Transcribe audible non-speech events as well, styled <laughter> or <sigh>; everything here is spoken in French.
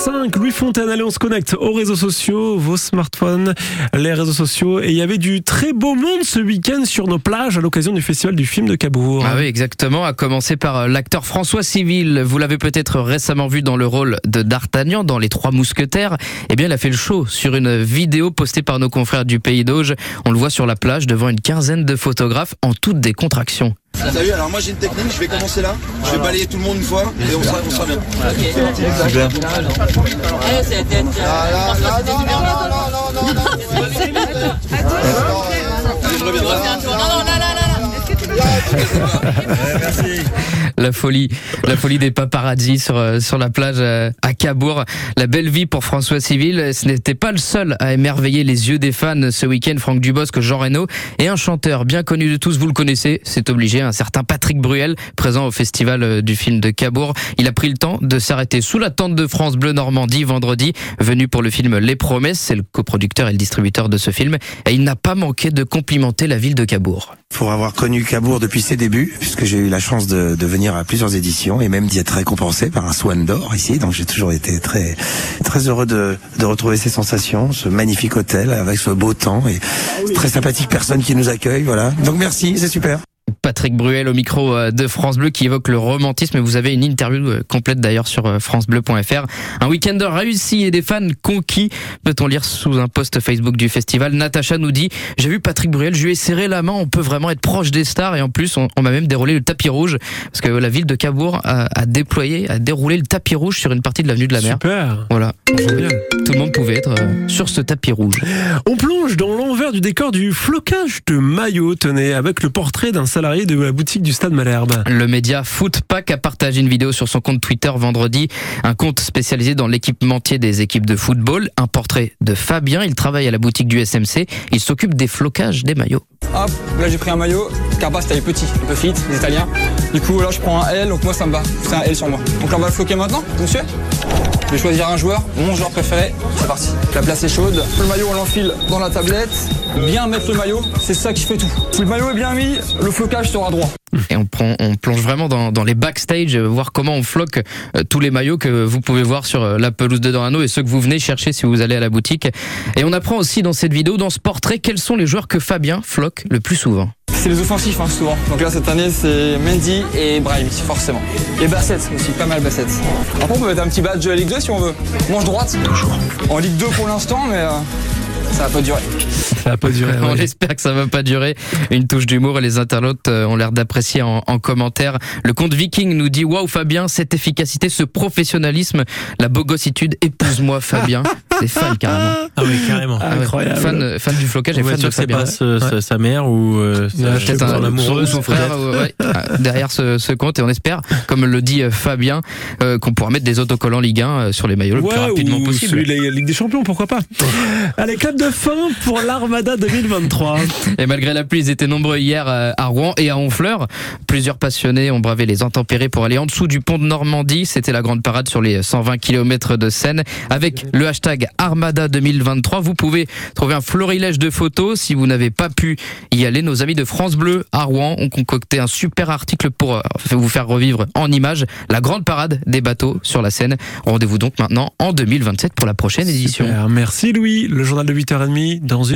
8h05, Louis Fontaine, allez on se connecte aux réseaux sociaux, vos smartphones, les réseaux sociaux. Et il y avait du très beau monde ce week-end sur nos plages à l'occasion du festival du film de Cabourg. Ah oui, exactement, à commencer par euh, l'acteur François Civil. Vous l'avez peut-être récemment vu dans le rôle de D'Artagnan dans Les Trois Mousquetaires. Eh bien, il a fait le show sur une vidéo postée par nos confrères du Pays d'Auge. On le voit sur la plage devant une quinzaine de photographes en toute décontraction. Salut, alors moi j'ai une technique, je vais commencer là, je vais balayer tout le monde une fois et on sera, on sera bien. Ah, là, là, non, non, non, non, non, non, Allez, je La folie, la folie des paparazzi sur, euh, sur la plage euh, à Cabourg. La belle vie pour François Civil. Ce n'était pas le seul à émerveiller les yeux des fans ce week-end. Franck Dubosc, Jean Reno et un chanteur bien connu de tous, vous le connaissez, c'est obligé, un certain Patrick Bruel, présent au festival euh, du film de Cabourg. Il a pris le temps de s'arrêter sous la tente de France Bleu Normandie vendredi, venu pour le film Les Promesses. C'est le coproducteur et le distributeur de ce film. Et il n'a pas manqué de complimenter la ville de Cabourg. Pour avoir connu Cabourg depuis ses débuts, puisque j'ai eu la chance de, de venir à plusieurs éditions et même d'y être récompensé par un Swan d'or ici, donc j'ai toujours été très très heureux de, de retrouver ces sensations, ce magnifique hôtel avec ce beau temps et très sympathique personne qui nous accueille, voilà. Donc merci, c'est super. Patrick Bruel au micro euh, de France Bleu qui évoque le romantisme. Vous avez une interview euh, complète d'ailleurs sur euh, francebleu.fr. Un week-end réussi et des fans conquis, peut-on lire sous un post Facebook du festival? Natacha nous dit, j'ai vu Patrick Bruel, je lui ai serré la main, on peut vraiment être proche des stars et en plus on, on m'a même déroulé le tapis rouge parce que la ville de Cabourg a, a, déployé, a déroulé le tapis rouge sur une partie de l'avenue de la mer. Super. Voilà. Tout le monde pouvait être sur ce tapis rouge. On plonge dans l'envers du décor du flocage de maillots, tenez, avec le portrait d'un salarié de la boutique du Stade Malherbe. Le média Footpack a partagé une vidéo sur son compte Twitter vendredi, un compte spécialisé dans l'équipementier des équipes de football, un portrait de Fabien, il travaille à la boutique du SMC, il s'occupe des flocages des maillots. Hop, là j'ai pris un maillot, Carpas taille petit, un peu fit, les italiens. Du coup là je prends un L, donc moi ça me va, c'est un L sur moi. Donc là on va le floquer maintenant, monsieur? Je vais choisir un joueur, mon joueur préféré, c'est parti. La place est chaude, le maillot on l'enfile dans la tablette, bien mettre le maillot, c'est ça qui fait tout. Si le maillot est bien mis, le flocage sera droit. Et on, prend, on plonge vraiment dans, les backstage, euh, voir comment on floque euh, tous les maillots que vous pouvez voir sur euh, la pelouse de Dorano et ceux que vous venez chercher si vous allez à la boutique. Et on apprend aussi dans cette vidéo, dans ce portrait, quels sont les joueurs que Fabien floque le plus souvent. C'est les offensifs hein, souvent. Donc là cette année c'est Mendy et Brahimi forcément. Et Basset aussi, pas mal Basset. Après on peut mettre un petit badge Ligue 2 si on veut. Manche droite. Toujours. En Ligue 2 pour l'instant mais euh, ça va pas durer. Ça va pas durer. <laughs> On ouais. espère que ça va pas durer. Une touche d'humour et les internautes euh, ont l'air d'apprécier en, en, commentaire. Le compte Viking nous dit Waouh Fabien, cette efficacité, ce professionnalisme, la bogossitude, épouse-moi Fabien. <laughs> C'est fan carrément. <laughs> Ah oui, carrément. Ah ouais. Incroyable. Fan, fan du flocage et fan de Fabien. pas ce- ce- sa mère ou euh, peut-être son amoureuse, son, son frère euh, ouais, euh, <laughs> derrière ce, ce compte et on espère, comme le dit euh, Fabien, euh, qu'on pourra mettre des autocollants Ligue 1 euh, sur les maillots le plus rapidement ou possible. celui de la Ligue des Champions, pourquoi pas Allez, clap de fin pour l'Armada 2023. Et malgré la pluie, ils étaient nombreux hier euh, à Rouen et à Honfleur. Plusieurs passionnés ont bravé les intempéries pour aller en dessous du pont de Normandie. C'était la grande parade sur les 120 km de Seine. Avec le hashtag Armada 2023, vous pouvez trouver un florilège de photos. Si vous n'avez pas pu y aller, nos amis de France Bleu à Rouen ont concocté un super article pour euh, vous faire revivre en images la grande parade des bateaux sur la Seine. Rendez-vous donc maintenant en 2027 pour la prochaine édition. Merci Louis, le journal de 8h30 dans